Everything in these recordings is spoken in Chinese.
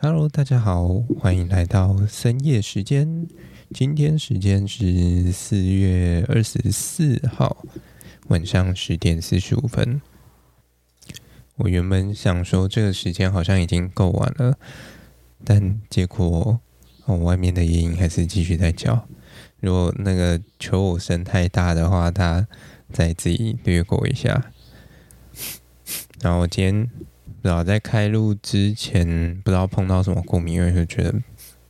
Hello，大家好，欢迎来到深夜时间。今天时间是四月二十四号晚上十点四十五分。我原本想说这个时间好像已经够晚了，但结果我外面的夜莺还是继续在叫。如果那个求偶声太大的话，它再自己略过一下。然后今天。不知道在开录之前，不知道碰到什么过敏，因为就觉得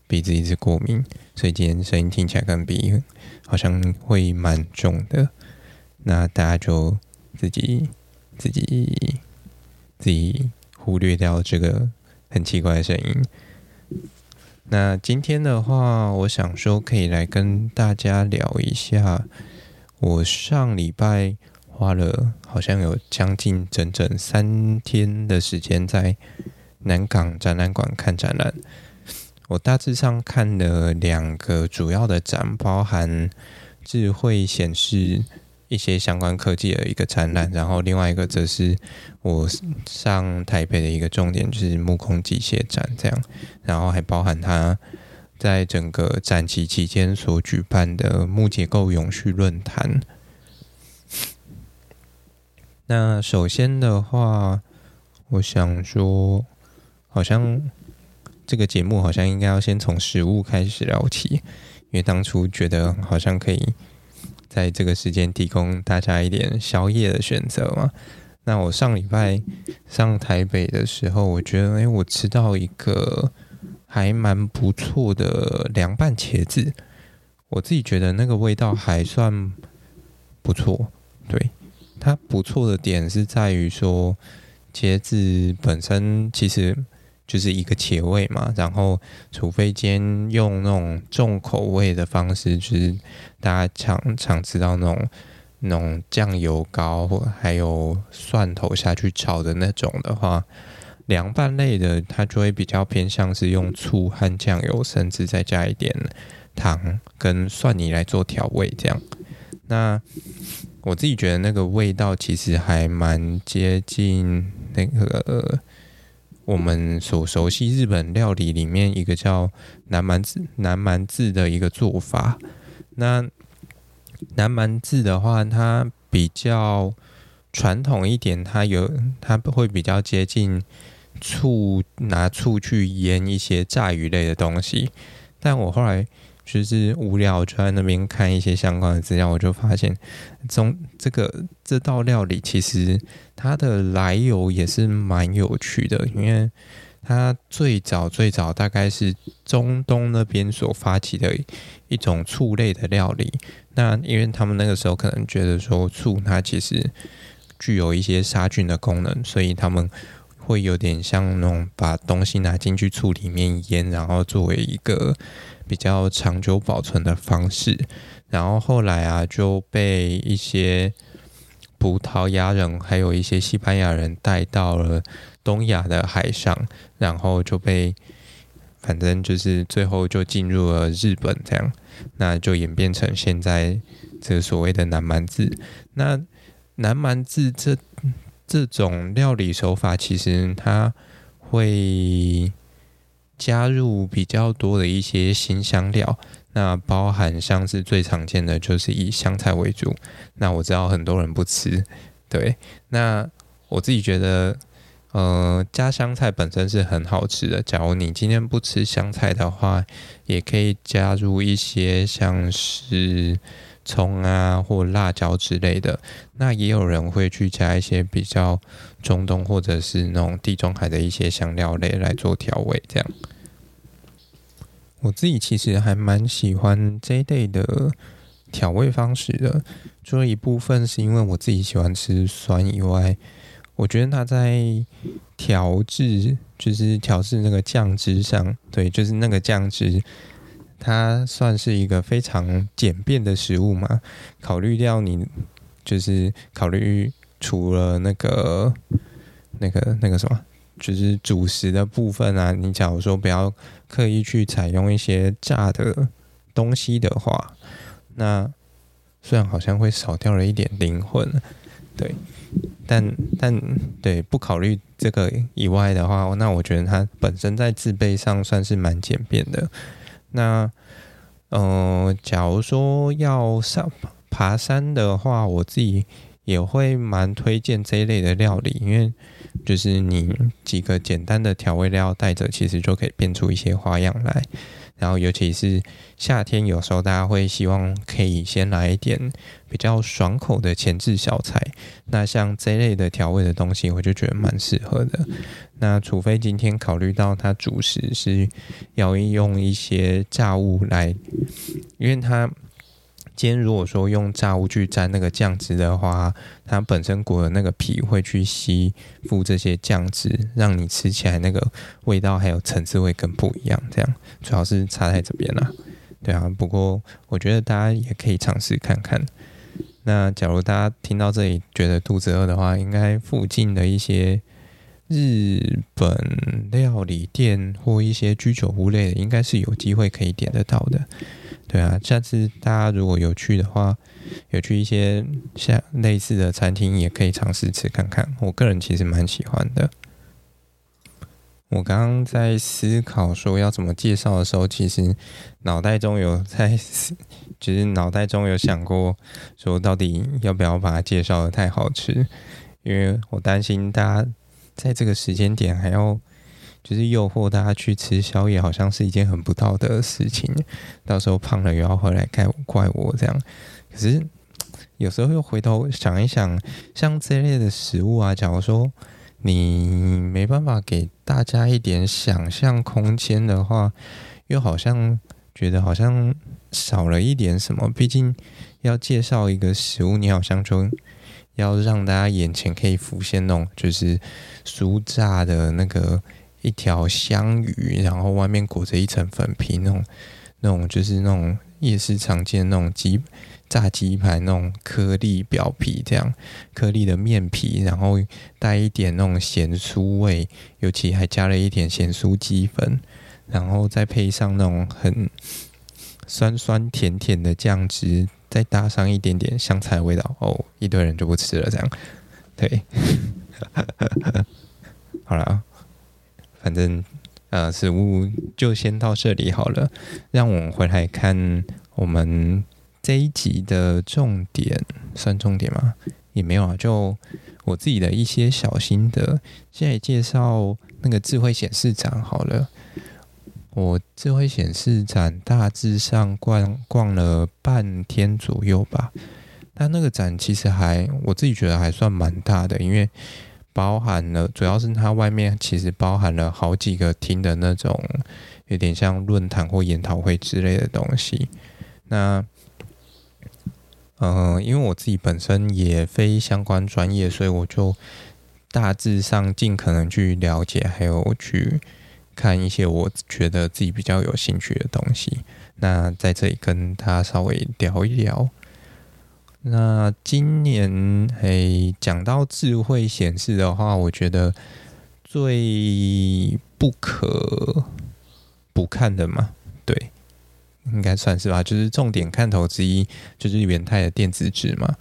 鼻子一直过敏，所以今天声音听起来跟鼻好像会蛮重的。那大家就自己自己自己忽略掉这个很奇怪的声音。那今天的话，我想说可以来跟大家聊一下我上礼拜。花了好像有将近整整三天的时间在南港展览馆看展览。我大致上看了两个主要的展，包含智慧显示一些相关科技的一个展览，然后另外一个则是我上台北的一个重点，就是木工机械展这样，然后还包含它在整个展期期间所举办的木结构永续论坛。那首先的话，我想说，好像这个节目好像应该要先从食物开始聊起，因为当初觉得好像可以在这个时间提供大家一点宵夜的选择嘛。那我上礼拜上台北的时候，我觉得，哎，我吃到一个还蛮不错的凉拌茄子，我自己觉得那个味道还算不错，对。它不错的点是在于说，茄子本身其实就是一个茄味嘛，然后除非今天用那种重口味的方式，就是大家常常知道那种那种酱油膏或还有蒜头下去炒的那种的话，凉拌类的它就会比较偏向是用醋和酱油，甚至再加一点糖跟蒜泥来做调味这样。那我自己觉得那个味道其实还蛮接近那个我们所熟悉日本料理里面一个叫南蛮子南蛮子的一个做法。那南蛮子的话，它比较传统一点，它有它会比较接近醋，拿醋去腌一些炸鱼类的东西。但我后来。就是无聊，就在那边看一些相关的资料，我就发现，中这个这道料理其实它的来由也是蛮有趣的，因为它最早最早大概是中东那边所发起的一种醋类的料理。那因为他们那个时候可能觉得说醋它其实具有一些杀菌的功能，所以他们会有点像那种把东西拿进去醋里面腌，然后作为一个。比较长久保存的方式，然后后来啊就被一些葡萄牙人还有一些西班牙人带到了东亚的海上，然后就被反正就是最后就进入了日本这样，那就演变成现在这所谓的南蛮渍。那南蛮渍这这种料理手法，其实它会。加入比较多的一些新香料，那包含像是最常见的就是以香菜为主。那我知道很多人不吃，对，那我自己觉得，呃，加香菜本身是很好吃的。假如你今天不吃香菜的话，也可以加入一些像是葱啊或辣椒之类的。那也有人会去加一些比较中东或者是那种地中海的一些香料类来做调味，这样。我自己其实还蛮喜欢这一类的调味方式的，除了一部分是因为我自己喜欢吃酸以外，我觉得它在调制，就是调制那个酱汁上，对，就是那个酱汁，它算是一个非常简便的食物嘛。考虑掉你，就是考虑除了那个、那个、那个什么。就是主食的部分啊，你假如说不要刻意去采用一些炸的东西的话，那虽然好像会少掉了一点灵魂，对，但但对不考虑这个以外的话，那我觉得它本身在制备上算是蛮简便的。那嗯、假如说要上爬山的话，我自己也会蛮推荐这一类的料理，因为就是你几个简单的调味料带着，其实就可以变出一些花样来。然后，尤其是夏天，有时候大家会希望可以先来一点比较爽口的前置小菜。那像这类的调味的东西，我就觉得蛮适合的。那除非今天考虑到它主食是要用一些炸物来，因为它。今天如果说用炸物去沾那个酱汁的话，它本身裹的那个皮会去吸附这些酱汁，让你吃起来那个味道还有层次会更不一样。这样主要是差在这边啦，对啊。不过我觉得大家也可以尝试看看。那假如大家听到这里觉得肚子饿的话，应该附近的一些日本料理店或一些居酒屋类的，应该是有机会可以点得到的。对啊，下次大家如果有去的话，有去一些像类似的餐厅，也可以尝试吃看看。我个人其实蛮喜欢的。我刚刚在思考说要怎么介绍的时候，其实脑袋中有在，就是脑袋中有想过说到底要不要把它介绍得太好吃，因为我担心大家在这个时间点还要。就是诱惑大家去吃宵夜，好像是一件很不道德的事情。到时候胖了又要回来怪我，怪我这样。可是有时候又回头想一想，像这类的食物啊，假如说你没办法给大家一点想象空间的话，又好像觉得好像少了一点什么。毕竟要介绍一个食物，你好像就要让大家眼前可以浮现那种就是酥炸的那个。一条香鱼，然后外面裹着一层粉皮，那种、那种就是那种夜市常见的那种鸡炸鸡排那种颗粒表皮，这样颗粒的面皮，然后带一点那种咸酥味，尤其还加了一点咸酥鸡粉，然后再配上那种很酸酸甜甜的酱汁，再搭上一点点香菜味道，哦，一堆人就不吃了，这样，对，好了。反正，呃，食物就先到这里好了。让我们回来看我们这一集的重点，算重点吗？也没有啊，就我自己的一些小心得。现在介绍那个智慧显示展好了。我智慧显示展大致上逛逛了半天左右吧。但那个展其实还，我自己觉得还算蛮大的，因为。包含了，主要是它外面其实包含了好几个厅的那种，有点像论坛或研讨会之类的东西。那，嗯、因为我自己本身也非相关专业，所以我就大致上尽可能去了解，还有去看一些我觉得自己比较有兴趣的东西。那在这里跟他稍微聊一聊。那今年诶，讲到智慧显示的话，我觉得最不可不看的嘛，对，应该算是吧。就是重点看头之一，就是元泰的电子纸嘛。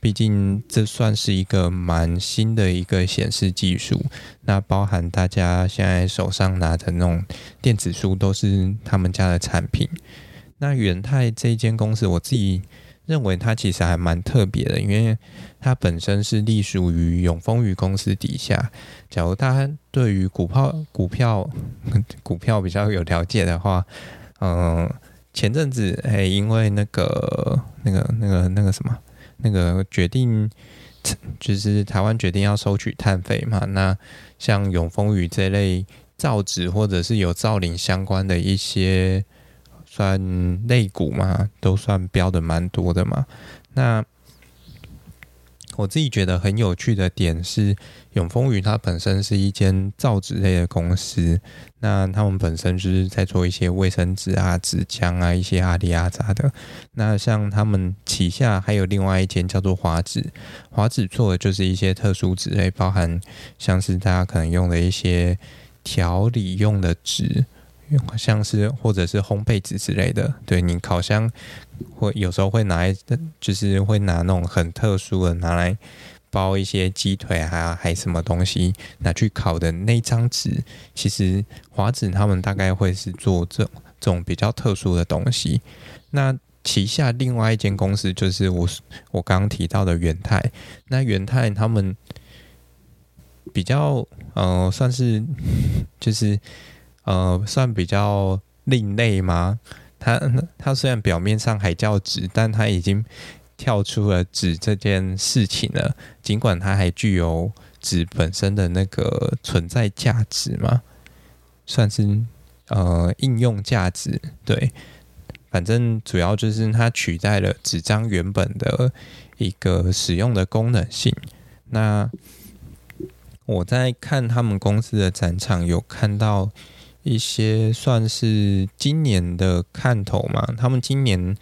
毕竟这算是一个蛮新的一个显示技术。那包含大家现在手上拿的那种电子书，都是他们家的产品。那元泰这间公司，我自己。认为它其实还蛮特别的，因为它本身是隶属于永丰余公司底下。假如大家对于股票、股票、股票比较有了解的话，嗯，前阵子哎，因为那个、那个、那个、那个什么，那个决定，就是台湾决定要收取碳费嘛，那像永丰余这类造纸或者是有造林相关的一些。算类股嘛，都算标的蛮多的嘛。那我自己觉得很有趣的点是，永丰余它本身是一间造纸类的公司，那他们本身就是在做一些卫生纸啊、纸浆啊、一些阿里阿杂的。那像他们旗下还有另外一间叫做华纸，华纸做的就是一些特殊纸类，包含像是大家可能用的一些调理用的纸。像是或者是烘焙纸之类的，对，你烤箱会有时候会拿，就是会拿那种很特殊的拿来包一些鸡腿啊，还什么东西拿去烤的那张纸，其实华子他们大概会是做这种这种比较特殊的东西。那旗下另外一间公司就是我我刚刚提到的元泰，那元泰他们比较呃算是就是呃算比较另类吗？他他 虽然表面上还叫纸，但他已经跳出了纸这件事情了。尽管它还具有纸本身的那个存在价值嘛，算是呃应用价值对。反正主要就是它取代了纸张原本的一个使用的功能性。那我在看他们公司的展场，有看到一些算是今年的看头嘛。他们今年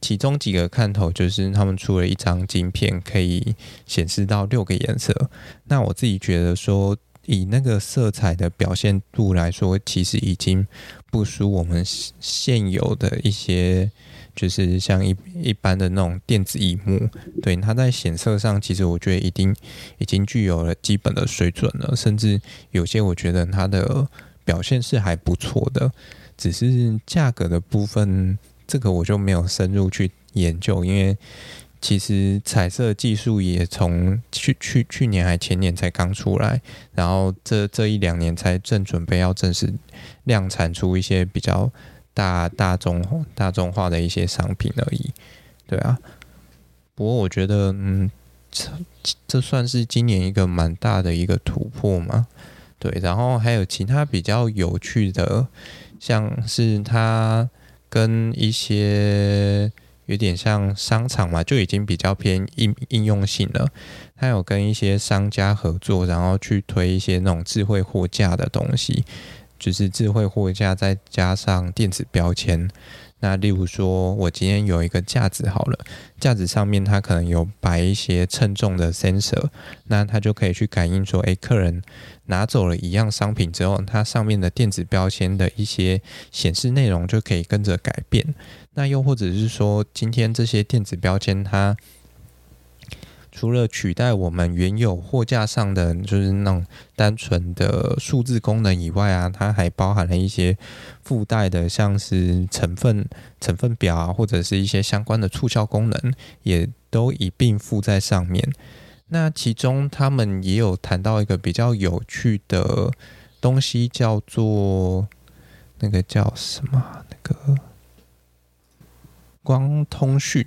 其中几个看头就是他们出了一张晶片，可以显示到六个颜色。那我自己觉得说，以那个色彩的表现度来说，其实已经不输我们现有的一些，就是像一一般的那种电子荧幕。对，它在显色上，其实我觉得已经已经具有了基本的水准了，甚至有些我觉得它的表现是还不错的。只是价格的部分，这个我就没有深入去研究，因为。其实彩色技术也从去去去年还前年才刚出来，然后这这一两年才正准备要正式量产出一些比较大大众大众化的一些商品而已。对啊，不过我觉得，嗯，这这算是今年一个蛮大的一个突破嘛。对，然后还有其他比较有趣的，像是它跟一些。有点像商场嘛，就已经比较偏应应用性了。他有跟一些商家合作，然后去推一些那种智慧货架的东西，就是智慧货架再加上电子标签。那例如说，我今天有一个架子好了，架子上面它可能有摆一些称重的 sensor，那它就可以去感应说，诶，客人拿走了一样商品之后，它上面的电子标签的一些显示内容就可以跟着改变。那又或者是说，今天这些电子标签它。除了取代我们原有货架上的就是那种单纯的数字功能以外啊，它还包含了一些附带的，像是成分成分表啊，或者是一些相关的促销功能，也都一并附在上面。那其中他们也有谈到一个比较有趣的东西，叫做那个叫什么？那个光通讯。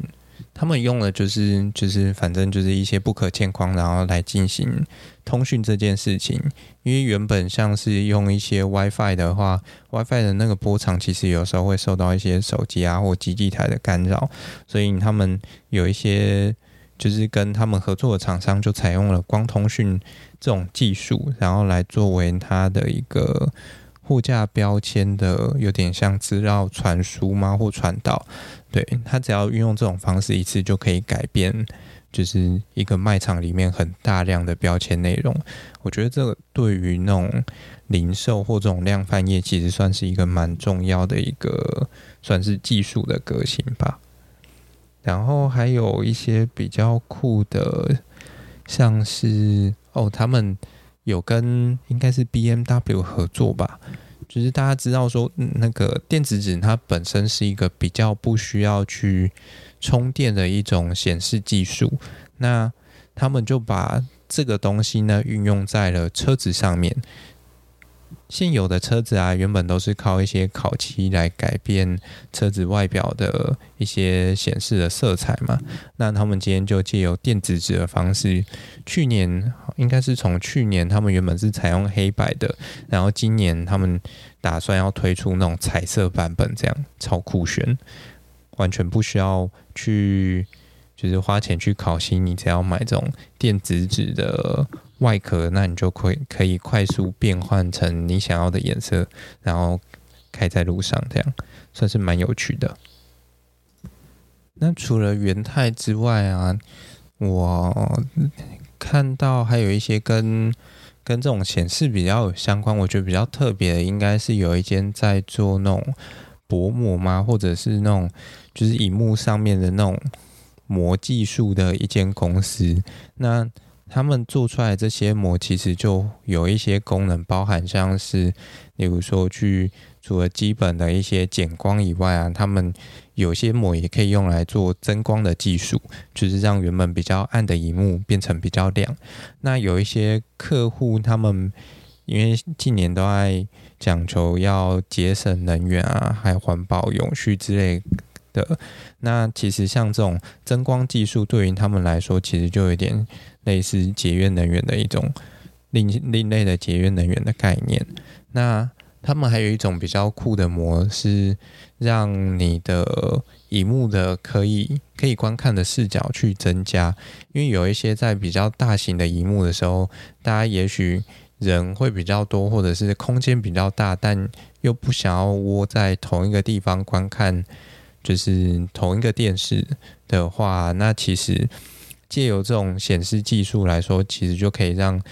他们用的就是就是反正就是一些不可见光，然后来进行通讯这件事情。因为原本像是用一些 WiFi 的话，WiFi 的那个波长其实有时候会受到一些手机啊或基地台的干扰，所以他们有一些就是跟他们合作的厂商就采用了光通讯这种技术，然后来作为它的一个。货架标签的有点像资料传输吗？或传导？对，他只要运用这种方式一次就可以改变，就是一个卖场里面很大量的标签内容。我觉得这个对于那种零售或这种量贩业，其实算是一个蛮重要的一个，算是技术的革新吧。然后还有一些比较酷的，像是哦，他们。有跟应该是 BMW 合作吧，就是大家知道说，那个电子纸它本身是一个比较不需要去充电的一种显示技术，那他们就把这个东西呢运用在了车子上面。现有的车子啊，原本都是靠一些烤漆来改变车子外表的一些显示的色彩嘛。那他们今天就借由电子纸的方式，去年应该是从去年他们原本是采用黑白的，然后今年他们打算要推出那种彩色版本，这样超酷炫，完全不需要去就是花钱去考漆，你只要买这种电子纸的。外壳，那你就可以可以快速变换成你想要的颜色，然后开在路上，这样算是蛮有趣的。那除了元太之外啊，我看到还有一些跟跟这种显示比较相关，我觉得比较特别的，应该是有一间在做那种薄膜吗？或者是那种就是荧幕上面的那种膜技术的一间公司。那他们做出来这些膜其实就有一些功能，包含像是，例如说去除了基本的一些减光以外啊，他们有些膜也可以用来做增光的技术，就是让原本比较暗的荧幕变成比较亮。那有一些客户他们因为近年都爱讲求要节省能源啊，还有环保、永续之类的，那其实像这种增光技术对于他们来说，其实就有点。类似节约能源的一种另另类的节约能源的概念。那他们还有一种比较酷的模式，让你的荧幕的可以可以观看的视角去增加。因为有一些在比较大型的荧幕的时候，大家也许人会比较多，或者是空间比较大，但又不想要窝在同一个地方观看，就是同一个电视的话，那其实。借由这种显示技术来说，其实就可以让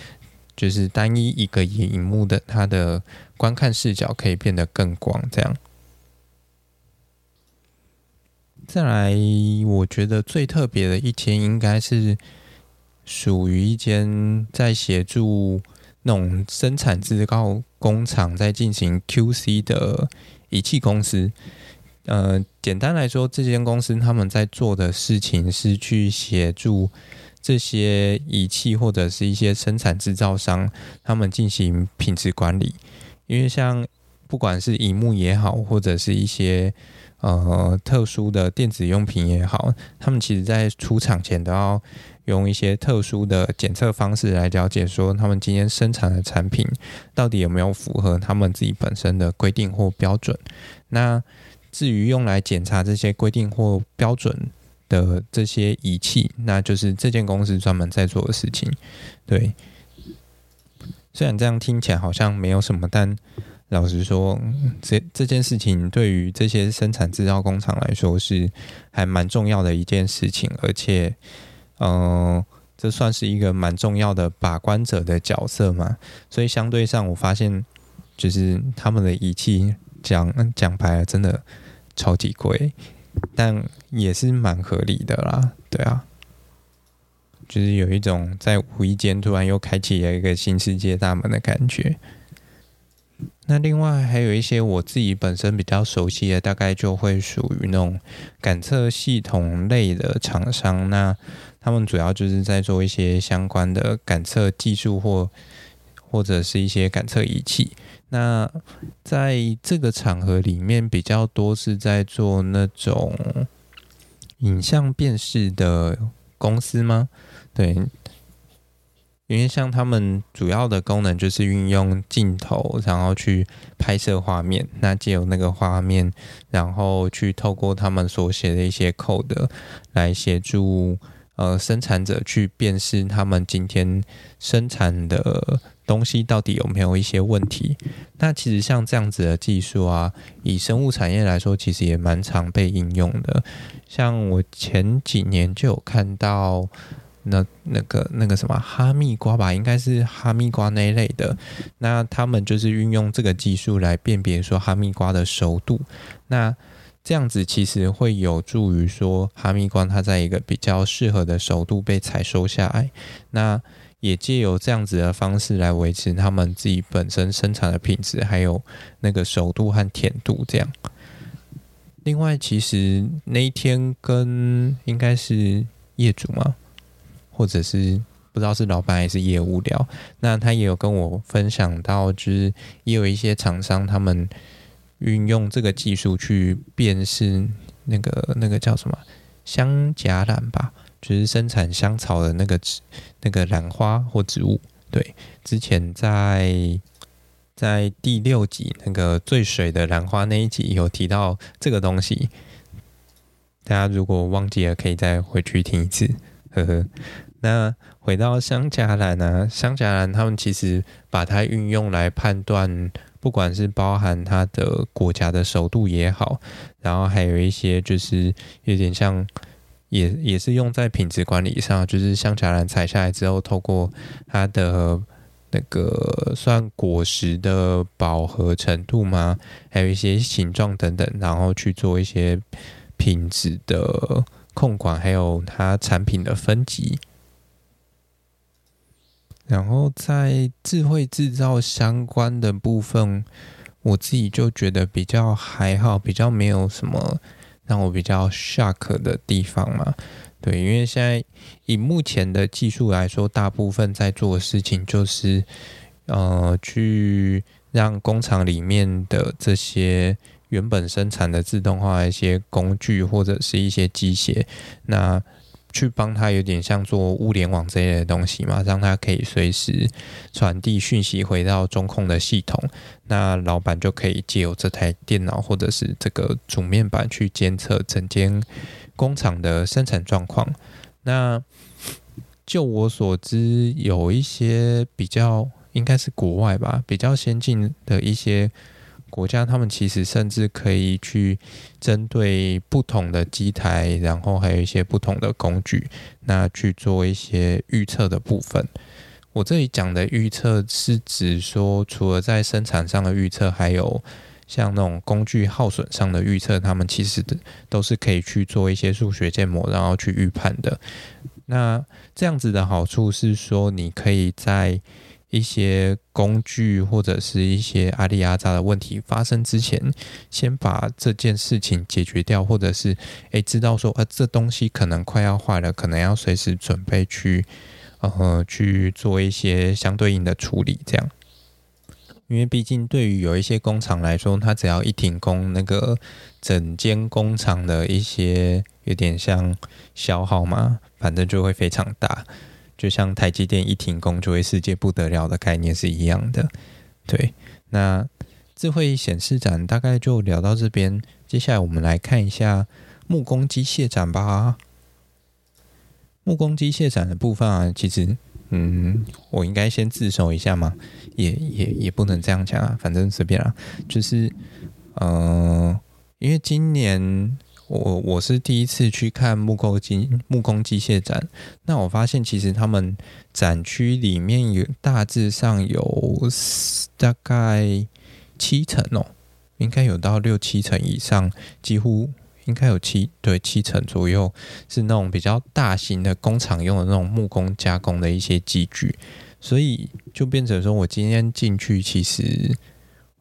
就是单一一个荧幕的它的观看视角可以变得更广。这样，再来，我觉得最特别的一间应该是属于一间在协助那种生产制造工厂在进行 QC 的仪器公司。呃，简单来说，这间公司他们在做的事情是去协助这些仪器或者是一些生产制造商，他们进行品质管理。因为像不管是荧幕也好，或者是一些呃特殊的电子用品也好，他们其实在出厂前都要用一些特殊的检测方式来了解，说他们今天生产的产品到底有没有符合他们自己本身的规定或标准。那至于用来检查这些规定或标准的这些仪器，那就是这间公司专门在做的事情。对，虽然这样听起来好像没有什么，但老实说，这这件事情对于这些生产制造工厂来说是还蛮重要的一件事情，而且，嗯、这算是一个蛮重要的把关者的角色嘛。所以相对上，我发现就是他们的仪器讲讲白了，真的。超级贵，但也是蛮合理的啦。对啊，就是有一种在无意间突然又开启了一个新世界大门的感觉。那另外还有一些我自己本身比较熟悉的，大概就会属于那种感测系统类的厂商。那他们主要就是在做一些相关的感测技术或或者是一些感测仪器。那在这个场合里面，比较多是在做那种影像辨识的公司吗？对，因为像他们主要的功能就是运用镜头，然后去拍摄画面。那借由那个画面，然后去透过他们所写的一些 code 来协助呃生产者去辨识他们今天生产的。东西到底有没有一些问题？那其实像这样子的技术啊，以生物产业来说，其实也蛮常被应用的。像我前几年就有看到那那个那个什么哈密瓜吧，应该是哈密瓜那一类的。那他们就是运用这个技术来辨别说哈密瓜的熟度。那这样子其实会有助于说哈密瓜它在一个比较适合的熟度被采收下来。那也借由这样子的方式来维持他们自己本身生产的品质，还有那个熟度和甜度这样。另外，其实那一天跟应该是业主嘛？或者是不知道是老板还是业务聊，那他也有跟我分享到，就是也有一些厂商他们运用这个技术去辨识那个那个叫什么香荚兰吧。就是生产香草的那个那个兰花或植物，对，之前在在第六集那个最水的兰花那一集有提到这个东西，大家如果忘记了，可以再回去听一次，呵呵。那回到香荚兰呢？香荚兰他们其实把它运用来判断，不管是包含它的国家的首度也好，然后还有一些就是有点像。也也是用在品质管理上，就是香荚兰采下来之后，透过它的那个算果实的饱和程度吗？还有一些形状等等，然后去做一些品质的控管，还有它产品的分级。然后在智慧制造相关的部分，我自己就觉得比较还好，比较没有什么让我比较 shock 的地方嘛。对，因为现在以目前的技术来说，大部分在做的事情就是，呃，去让工厂里面的这些原本生产的自动化一些工具或者是一些机械，那。去帮他有点像做物联网这一类的东西嘛，让他可以随时传递讯息回到中控的系统。那老板就可以借由这台电脑或者是这个主面板去监测整间工厂的生产状况。那就我所知，有一些比较应该是国外吧，比较先进的一些。国家他们其实甚至可以去针对不同的机台，然后还有一些不同的工具，那去做一些预测的部分。我这里讲的预测是指说，除了在生产上的预测，还有像那种工具耗损上的预测，他们其实都是可以去做一些数学建模，然后去预判的。那这样子的好处是说，你可以在一些工具或者是一些阿里阿扎的问题发生之前，先把这件事情解决掉，或者是诶知道说，呃，这东西可能快要坏了，可能要随时准备去呃去做一些相对应的处理，这样。因为毕竟对于有一些工厂来说，它只要一停工，那个整间工厂的一些有点像消耗嘛，反正就会非常大。就像台积电一停工就会世界不得了的概念是一样的，对。那智慧显示展大概就聊到这边，接下来我们来看一下木工机械展吧。木工机械展的部分啊，其实，嗯，我应该先自首一下嘛，也也也不能这样讲啊，反正随便啦，就是，呃，因为今年。我我是第一次去看木工机木工机械展，那我发现其实他们展区里面有大致上有大概七层哦，应该有到六七层以上，几乎应该有七对七层左右是那种比较大型的工厂用的那种木工加工的一些机具，所以就变成说我今天进去其实。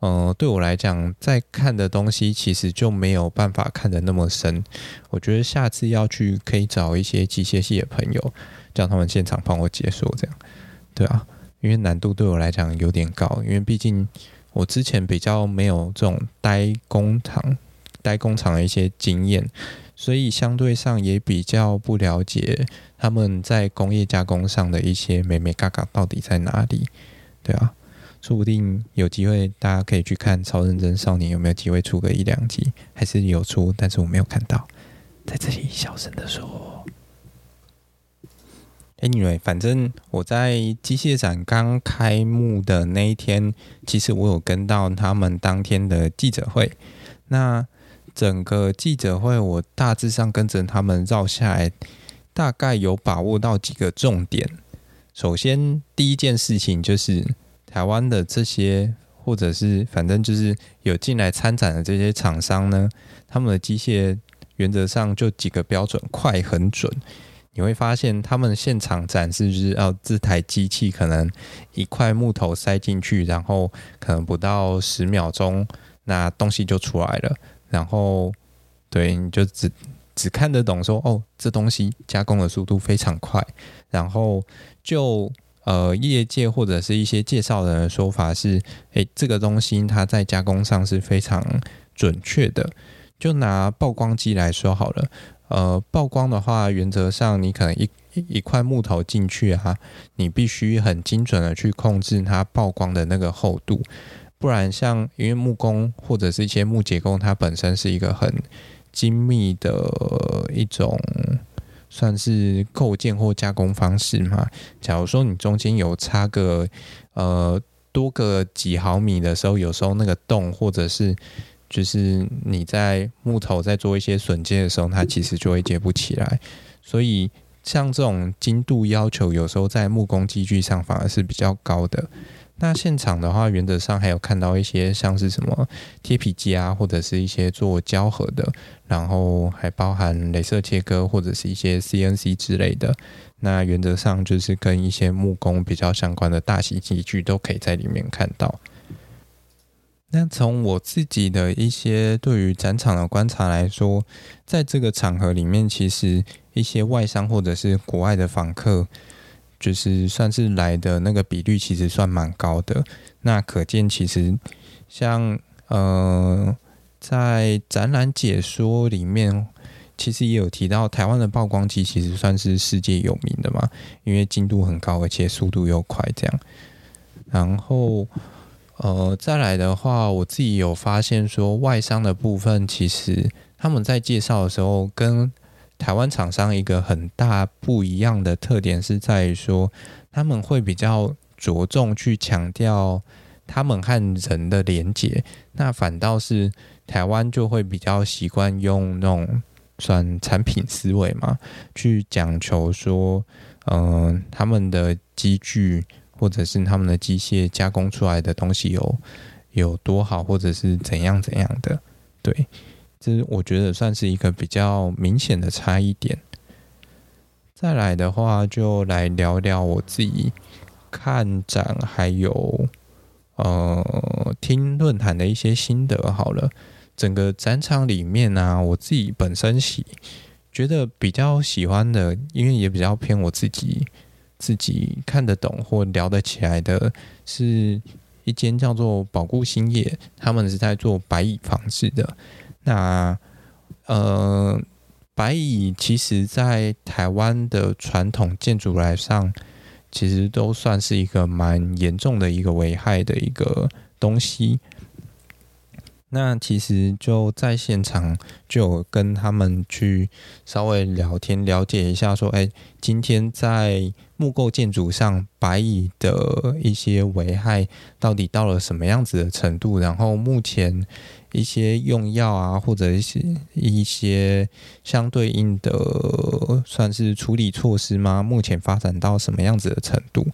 呃，对我来讲，在看的东西其实就没有办法看得那么深。我觉得下次要去可以找一些机械系的朋友，叫他们现场帮我解说，这样对啊，因为难度对我来讲有点高，因为毕竟我之前比较没有这种待工厂、待工厂的一些经验，所以相对上也比较不了解他们在工业加工上的一些美美嘎嘎到底在哪里，对啊。说不定有机会，大家可以去看《超认真少年》，有没有机会出个一两集？还是有出，但是我没有看到，在这里小声的说。Anyway，反正我在机械展刚开幕的那一天，其实我有跟到他们当天的记者会。那整个记者会，我大致上跟着他们绕下来，大概有把握到几个重点。首先，第一件事情就是。台湾的这些，或者是反正就是有进来参展的这些厂商呢，他们的机械原则上就几个标准：快、很准。你会发现，他们现场展示就是，要这台机器可能一块木头塞进去，然后可能不到十秒钟，那东西就出来了。然后，对，你就只只看得懂说，哦，这东西加工的速度非常快。然后就。呃，业界或者是一些介绍人的说法是，诶，这个东西它在加工上是非常准确的。就拿曝光机来说好了，呃，曝光的话，原则上你可能一一块木头进去啊，你必须很精准的去控制它曝光的那个厚度，不然像因为木工或者是一些木结构，它本身是一个很精密的一种。算是构建或加工方式嘛？假如说你中间有差个呃多个几毫米的时候，有时候那个洞或者是就是你在木头在做一些榫接的时候，它其实就会接不起来。所以像这种精度要求，有时候在木工机具上反而是比较高的。那现场的话，原则上还有看到一些像是什么贴皮机啊，或者是一些做胶合的，然后还包含镭射切割或者是一些 CNC 之类的。那原则上就是跟一些木工比较相关的大型机具都可以在里面看到。那从我自己的一些对于展场的观察来说，在这个场合里面，其实一些外商或者是国外的访客。就是算是来的那个比率，其实算蛮高的。那可见，其实像呃，在展览解说里面，其实也有提到台湾的曝光机，其实算是世界有名的嘛，因为精度很高，而且速度又快，这样。然后呃，再来的话，我自己有发现说，外商的部分，其实他们在介绍的时候跟台湾厂商一个很大不一样的特点是在于说，他们会比较着重去强调他们和人的连接，那反倒是台湾就会比较习惯用那种算产品思维嘛，去讲求说，嗯、他们的机具或者是他们的机械加工出来的东西有有多好，或者是怎样怎样的，对。这我觉得算是一个比较明显的差异点。再来的话，就来聊聊我自己看展还有呃听论坛的一些心得好了。整个展场里面呢、我自己本身喜觉得比较喜欢的，因为也比较偏我自己自己看得懂或聊得起来的，是一间叫做保固兴业，他们是在做白蚁防治的。那呃，白蚁其实，在台湾的传统建筑来上，其实都算是一个蛮严重的一个危害的一个东西。那其实就在现场就跟他们去稍微聊天，了解一下，说，哎，今天在木构建筑上，白蚁的一些危害到底到了什么样子的程度？然后目前一些用药啊，或者一些一些相对应的算是处理措施吗？目前发展到什么样子的程度？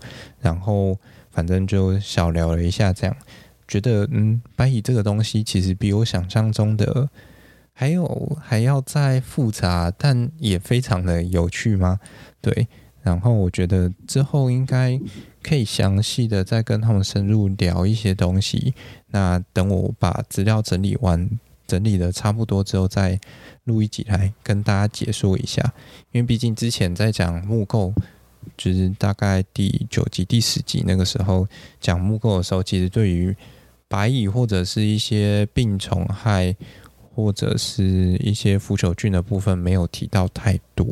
然后反正就小聊了一下，这样。觉得嗯，白蚁这个东西其实比我想象中的还有还要再复杂，但也非常的有趣吗？对，然后我觉得之后应该可以详细的再跟他们深入聊一些东西。那等我把资料整理完，整理的差不多之后，再录一集来跟大家解说一下。因为毕竟之前在讲木构，就是大概第九集、第十集那个时候讲木构的时候，其实对于白蚁或者是一些病虫害，或者是一些腐朽菌的部分没有提到太多，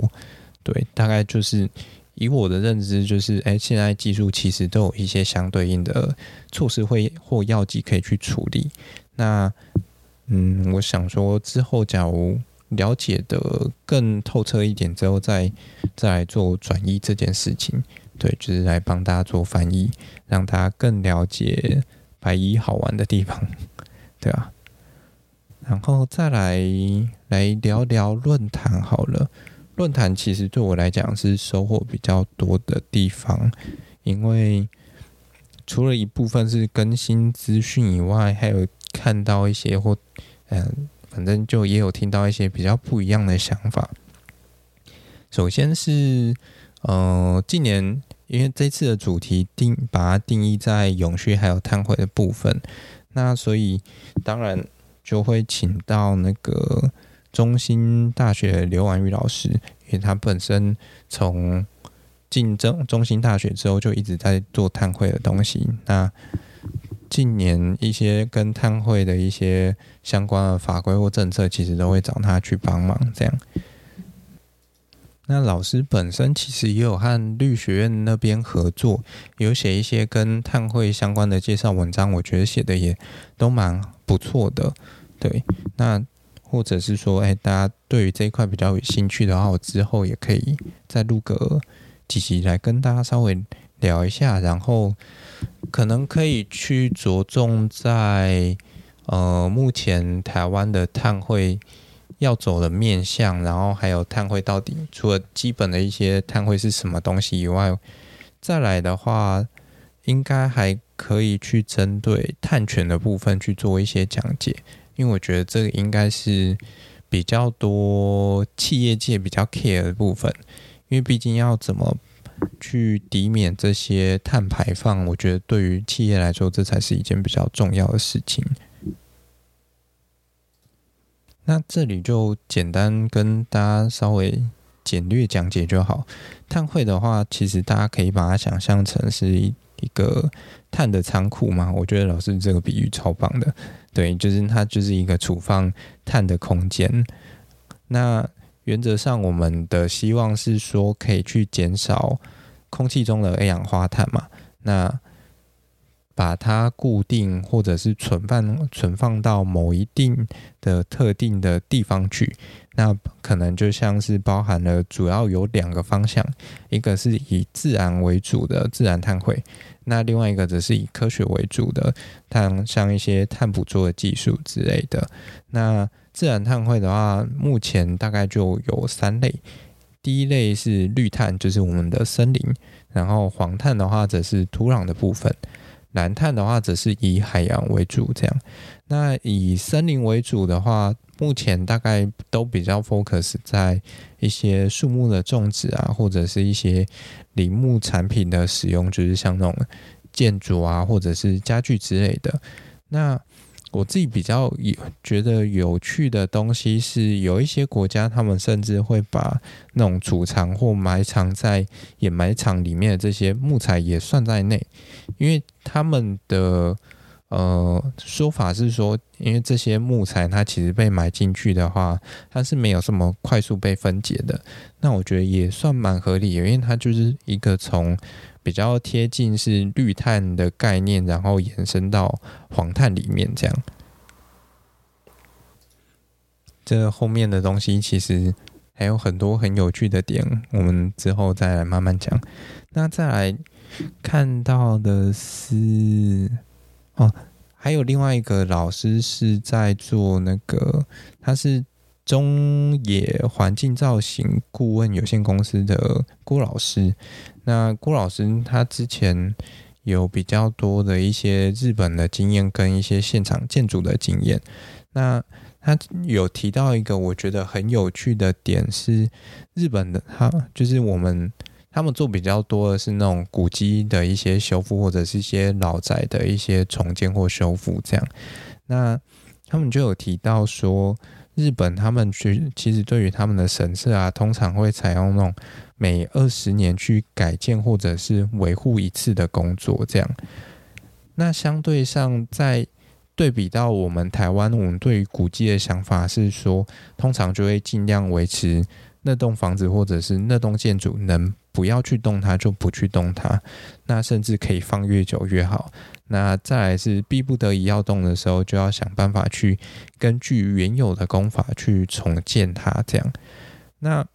对，大概就是以我的认知，就是哎，现在技术其实都有一些相对应的措施会或药剂可以去处理。那嗯，我想说之后假如了解的更透彻一点之后再，再来做转移这件事情，对，就是来帮大家做翻译，让大家更了解。白衣好玩的地方，对啊，然后再来来聊聊论坛好了。论坛其实对我来讲是收获比较多的地方，因为除了一部分是更新资讯以外，还有看到一些或嗯，反正就也有听到一些比较不一样的想法。首先是呃，近年。因为这次的主题定把它定义在永续还有碳汇的部分，那所以当然就会请到那个中兴大学刘婉玉老师，因为他本身从进中中兴大学之后就一直在做碳汇的东西，那近年一些跟碳汇的一些相关的法规或政策，其实都会找他去帮忙，这样。那老师本身其实也有和绿学院那边合作，有写一些跟碳汇相关的介绍文章，我觉得写的也都蛮不错的。对，那或者是说，哎，大家对于这一块比较有兴趣的话，我之后也可以再录个几集来跟大家稍微聊一下，然后可能可以去着重在呃，目前台湾的碳汇。要走的面向，然后还有碳汇到底除了基本的一些碳汇是什么东西以外，再来的话，应该还可以去针对碳权的部分去做一些讲解，因为我觉得这个应该是比较多企业界比较 care 的部分，因为毕竟要怎么去抵免这些碳排放，我觉得对于企业来说，这才是一件比较重要的事情。那这里就简单跟大家稍微简略讲解就好。碳汇的话，其实大家可以把它想象成是一一个碳的仓库嘛。我觉得老师这个比喻超棒的，对，就是它就是一个储放碳的空间。那原则上，我们的希望是说可以去减少空气中的二氧化碳嘛。那把它固定或者是存放存放到某一定的特定的地方去，那可能就像是包含了主要有两个方向，一个是以自然为主的自然碳汇，那另外一个则是以科学为主的碳，像一些碳捕捉的技术之类的。那自然碳汇的话，目前大概就有三类，第一类是绿碳，就是我们的森林，然后黄碳的话则是土壤的部分。蓝碳的话，则是以海洋为主，这样。那以森林为主的话，目前大概都比较 focus 在一些树木的种植啊，或者是一些林木产品的使用，就是像那种建筑啊，或者是家具之类的。那我自己比较有觉得有趣的东西是，有一些国家他们甚至会把那种储藏或埋藏在掩埋场里面的这些木材也算在内，因为他们的呃说法是说，因为这些木材它其实被埋进去的话，它是没有什么快速被分解的。那我觉得也算蛮合理的，因为它就是一个从。比较贴近是绿碳的概念，然后延伸到黄碳里面，这样。这后面的东西其实还有很多很有趣的点，我们之后再来慢慢讲。那再来看到的是，哦，还有另外一个老师是在做那个，他是中野环境造型顾问有限公司的郭老师。那郭老师他之前有比较多的一些日本的经验跟一些现场建筑的经验。那他有提到一个我觉得很有趣的点是，日本的他就是我们他们做比较多的是那种古迹的一些修复或者是一些老宅的一些重建或修复这样。那他们就有提到说，日本他们其其实对于他们的神社啊，通常会采用那种。每二十年去改建或者是维护一次的工作，这样。那相对上，在对比到我们台湾，我们对于古迹的想法是说，通常就会尽量维持那栋房子或者是那栋建筑，能不要去动它就不去动它。那甚至可以放越久越好。那再来是逼不得已要动的时候，就要想办法去根据原有的功法去重建它，这样。那。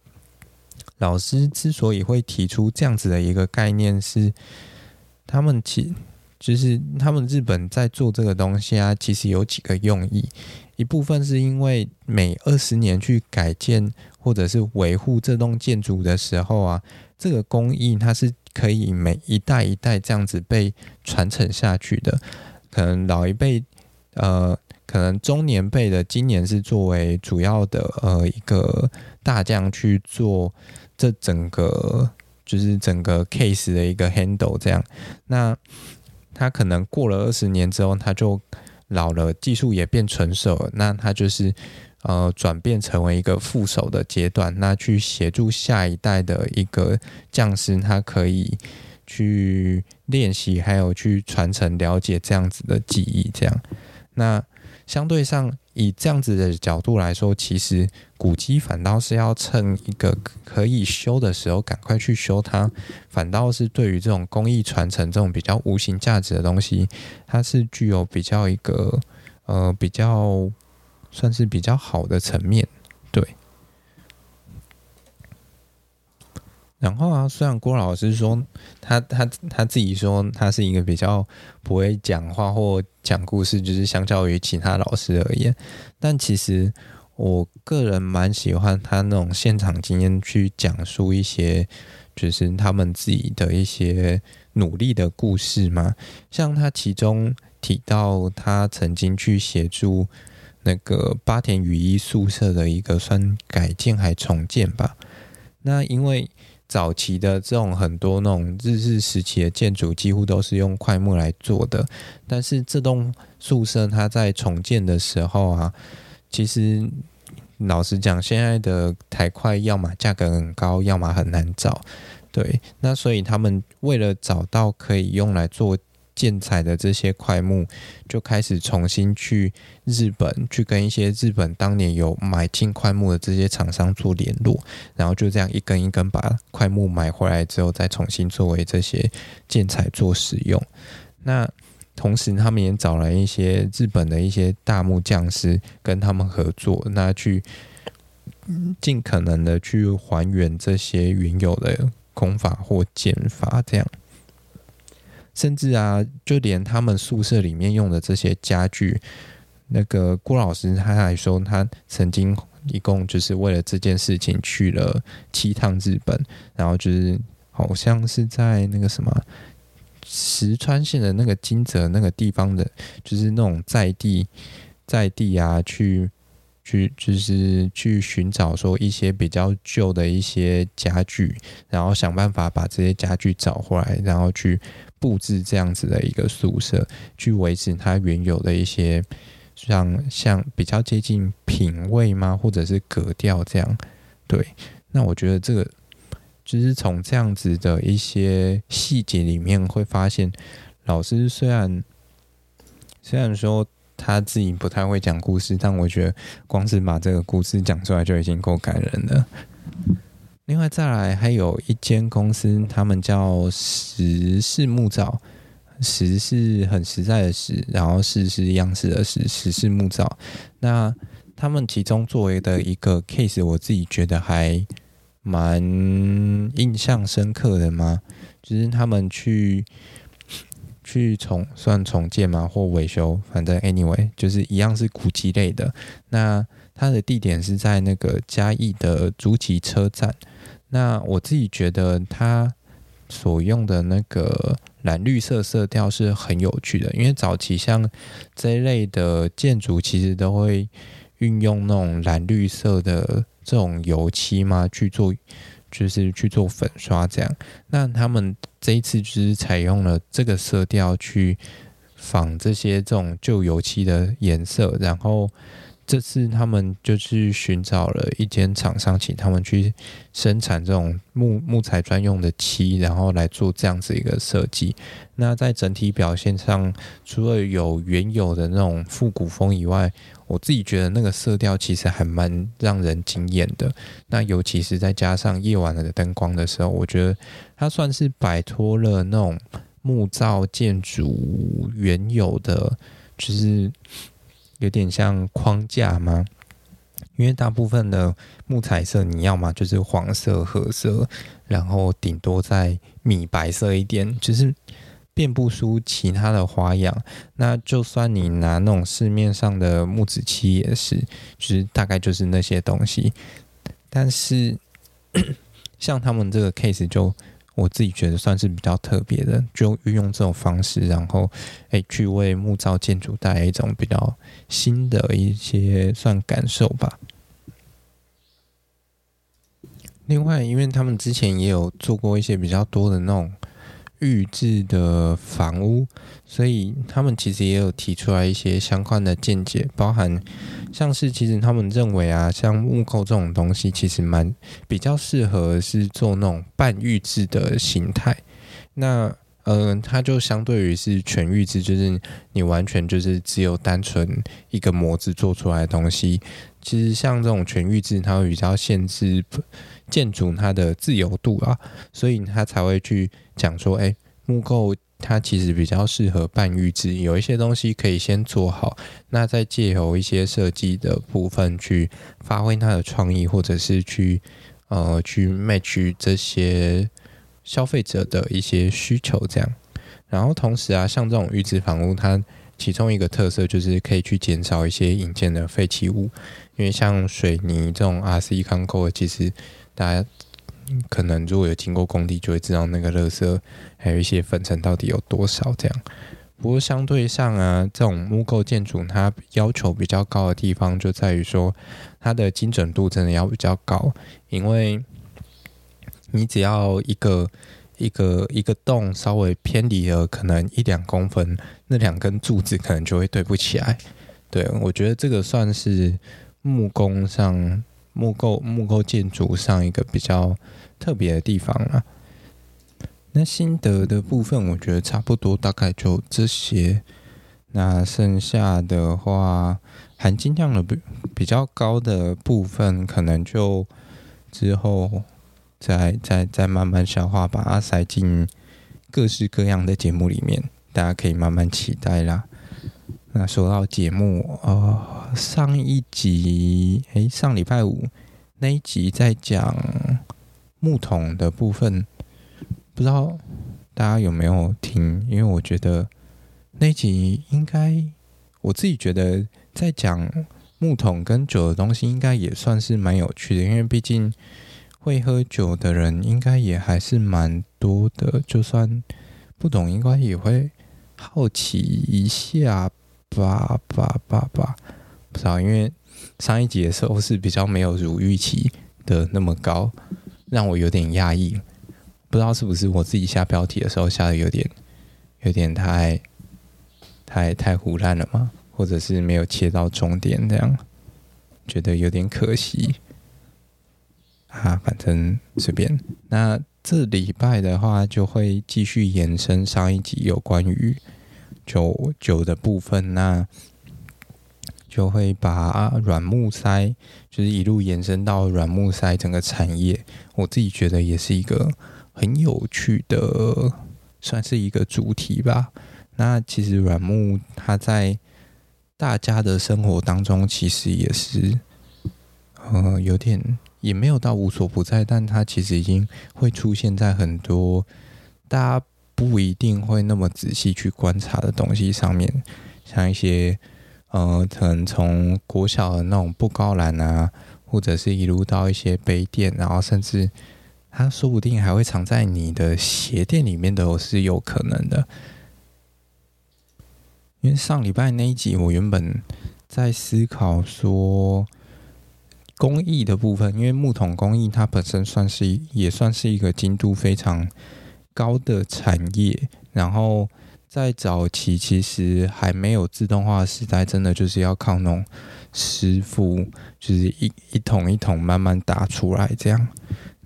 老师之所以会提出这样子的一个概念，是他们其就是他们日本在做这个东西啊，其实有几个用意。一部分是因为每二十年去改建或者是维护这栋建筑的时候啊，这个工艺它是可以每一代一代这样子被传承下去的。可能老一辈呃，可能中年辈的今年是作为主要的呃一个大将去做。这整个就是整个 case 的一个 handle 这样，那他可能过了二十年之后，他就老了，技术也变成熟了，那他就是呃转变成为一个副手的阶段，那去协助下一代的一个匠师，他可以去练习，还有去传承、了解这样子的技艺，这样，那相对上。以这样子的角度来说，其实古迹反倒是要趁一个可以修的时候赶快去修它，反倒是对于这种工艺传承这种比较无形价值的东西，它是具有比较一个呃比较算是比较好的层面，对。然后啊，虽然郭老师说他他他自己说他是一个比较不会讲话或讲故事，就是相较于其他老师而言，但其实我个人蛮喜欢他那种现场经验去讲述一些就是他们自己的一些努力的故事嘛。像他其中提到，他曾经去协助那个八田雨衣宿舍的一个算改建还重建吧。那因为早期的这种很多那种日治时期的建筑，几乎都是用块木来做的。但是这栋宿舍它在重建的时候啊，其实老实讲，现在的台块要么价格很高，要么很难找。对，那所以他们为了找到可以用来做。建材的这些块木就开始重新去日本，去跟一些日本当年有买进块木的这些厂商做联络，然后就这样一根一根把块木买回来之后，再重新作为这些建材做使用。那同时，他们也找来一些日本的一些大木匠师跟他们合作，那去尽可能的去还原这些原有的工法或剪法，这样。甚至啊，就连他们宿舍里面用的这些家具，那个郭老师他还说，他曾经一共就是为了这件事情去了七趟日本，然后就是好像是在那个什么石川县的那个金泽那个地方的，就是那种在地在地啊，去去就是去寻找说一些比较旧的一些家具，然后想办法把这些家具找回来，然后去。布置这样子的一个宿舍，去维持它原有的一些像像比较接近品味吗？或者是格调这样？对，那我觉得这个就是从这样子的一些细节里面会发现，老师虽然虽然说他自己不太会讲故事，但我觉得光是把这个故事讲出来就已经够感人了。另外再来还有一间公司，他们叫实式木造，实是很实在的实，然后是是样式的实，实式木造。那他们其中作为的一个 case，我自己觉得还蛮印象深刻的嘛，就是他们去去重算重建嘛，或维修，反正 anyway 就是一样是古迹类的。那它的地点是在那个嘉义的竹崎车站。那我自己觉得它所用的那个蓝绿色色调是很有趣的，因为早期像这一类的建筑其实都会运用那种蓝绿色的这种油漆嘛去做，就是去做粉刷这样。那他们这一次就是采用了这个色调去仿这些这种旧油漆的颜色，然后。这次他们就去寻找了一间厂商，请他们去生产这种木木材专用的漆，然后来做这样子一个设计。那在整体表现上，除了有原有的那种复古风以外，我自己觉得那个色调其实还蛮让人惊艳的。那尤其是再加上夜晚的灯光的时候，我觉得它算是摆脱了那种木造建筑原有的，就是。有点像框架吗？因为大部分的木材色，你要么就是黄色、褐色，然后顶多再米白色一点，就是辨不出其他的花样。那就算你拿那种市面上的木子漆也是，就是大概就是那些东西。但是 像他们这个 case 就。我自己觉得算是比较特别的，就运用这种方式，然后诶去为木造建筑带来一种比较新的一些算感受吧。另外，因为他们之前也有做过一些比较多的那种。预制的房屋，所以他们其实也有提出来一些相关的见解，包含像是其实他们认为啊，像木构这种东西，其实蛮比较适合是做那种半预制的形态。那嗯、呃，它就相对于是全预制，就是你完全就是只有单纯一个模子做出来的东西。其实像这种全预制，它会比较限制。建筑它的自由度啊，所以他才会去讲说，哎，木构它其实比较适合半预制，有一些东西可以先做好，那再借由一些设计的部分去发挥它的创意，或者是去呃去 match 这些消费者的一些需求这样。然后同时啊，像这种预制房屋，它其中一个特色就是可以去减少一些引建的废弃物，因为像水泥这种 RC 钢构，其实大家可能如果有经过工地，就会知道那个垃圾还有一些粉尘到底有多少这样。不过相对上啊，这种木构建筑它要求比较高的地方就在于说，它的精准度真的要比较高，因为你只要一个一个一个洞稍微偏离了可能一两公分，那两根柱子可能就会对不起来。对，我觉得这个算是木工上。木构木构建筑上一个比较特别的地方了。那心得的部分，我觉得差不多，大概就这些。那剩下的话，含金量的比比较高的部分，可能就之后再再再慢慢消化，把它塞进各式各样的节目里面，大家可以慢慢期待啦。那说到节目，呃，上一集，诶、上礼拜五那一集在讲木桶的部分，不知道大家有没有听？因为我觉得那集应该，我自己觉得在讲木桶跟酒的东西，应该也算是蛮有趣的，因为毕竟会喝酒的人应该也还是蛮多的，就算不懂，应该也会好奇一下。吧吧吧吧，不知道，因为上一集的时候是比较没有如预期的那么高，让我有点压抑。不知道是不是我自己下标题的时候下的有点有点太太太胡乱了吗？或者是没有切到重点，这样觉得有点可惜啊。反正随便。那这礼拜的话，就会继续延伸上一集有关于。酒酒的部分，那就会把软木塞，就是一路延伸到软木塞整个产业。我自己觉得也是一个很有趣的，算是一个主题吧。那其实软木它在大家的生活当中，其实也是，呃，有点也没有到无所不在，但它其实已经会出现在很多大家。不一定会那么仔细去观察的东西上面，像一些呃，可能从国小的那种布告栏啊，或者是一路到一些杯垫，然后甚至它说不定还会藏在你的鞋垫里面都是有可能的。因为上礼拜那一集，我原本在思考说工艺的部分，因为木桶工艺它本身算是也算是一个精度非常。高的产业，然后在早期其实还没有自动化时代，真的就是要靠那种师傅，就是一一桶一桶慢慢打出来这样。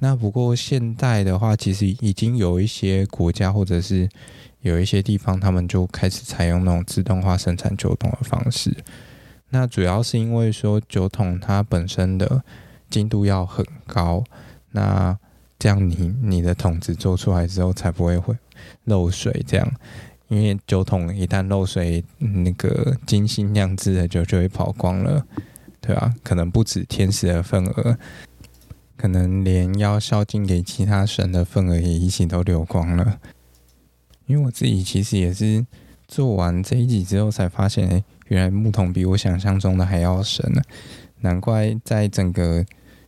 那不过现在的话，其实已经有一些国家或者是有一些地方，他们就开始采用那种自动化生产酒桶的方式。那主要是因为说酒桶它本身的精度要很高，那。这样你你的桶子做出来之后才不会会漏水，这样，因为酒桶一旦漏水，那个精心酿制的酒就会跑光了，对吧？可能不止天使的份额，可能连要孝敬给其他神的份额也一起都流光了。因为我自己其实也是做完这一集之后才发现，哎，原来木桶比我想象中的还要神呢，难怪在整个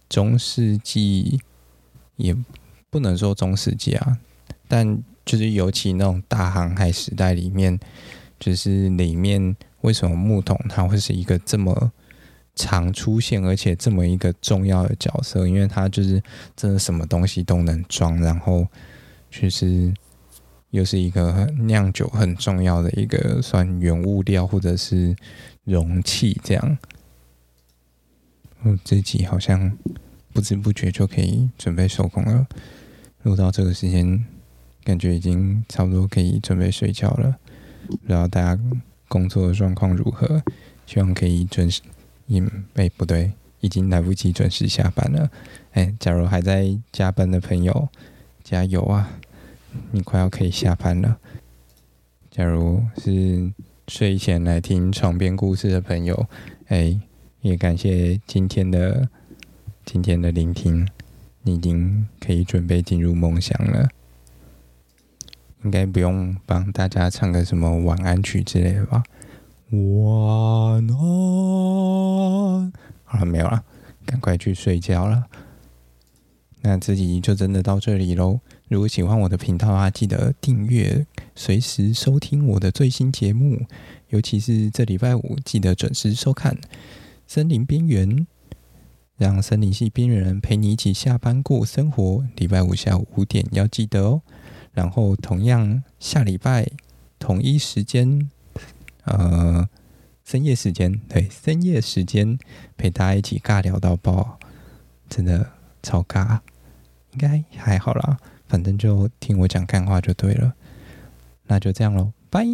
中世纪。也不能说中世纪啊，但就是尤其那种大航海时代里面，就是里面为什么木桶它会是一个这么常出现，而且这么一个重要的角色？因为它就是真的什么东西都能装，然后就是又是一个酿酒很重要的一个算原物料或者是容器这样。我自己好像。不知不觉就可以准备收工了。录到这个时间，感觉已经差不多可以准备睡觉了。不知道大家工作的状况如何？希望可以准时。嗯，哎，不对，已经来不及准时下班了。哎，假如还在加班的朋友，加油啊！你快要可以下班了。假如是睡前来听床边故事的朋友，哎，也感谢今天的。今天的聆听，你已经可以准备进入梦乡了。应该不用帮大家唱个什么晚安曲之类的吧？晚安。好了，没有了，赶快去睡觉了。那自己就真的到这里喽。如果喜欢我的频道啊，记得订阅，随时收听我的最新节目。尤其是这礼拜五，记得准时收看《森林边缘》，让森林系边缘人陪你一起下班过生活。礼拜五下午五点要记得哦。然后同样下礼拜同一时间，呃，深夜时间，对，深夜时间陪大家一起尬聊到爆，真的超尬，应该还好啦。反正就听我讲干话就对了，那就这样喽，拜。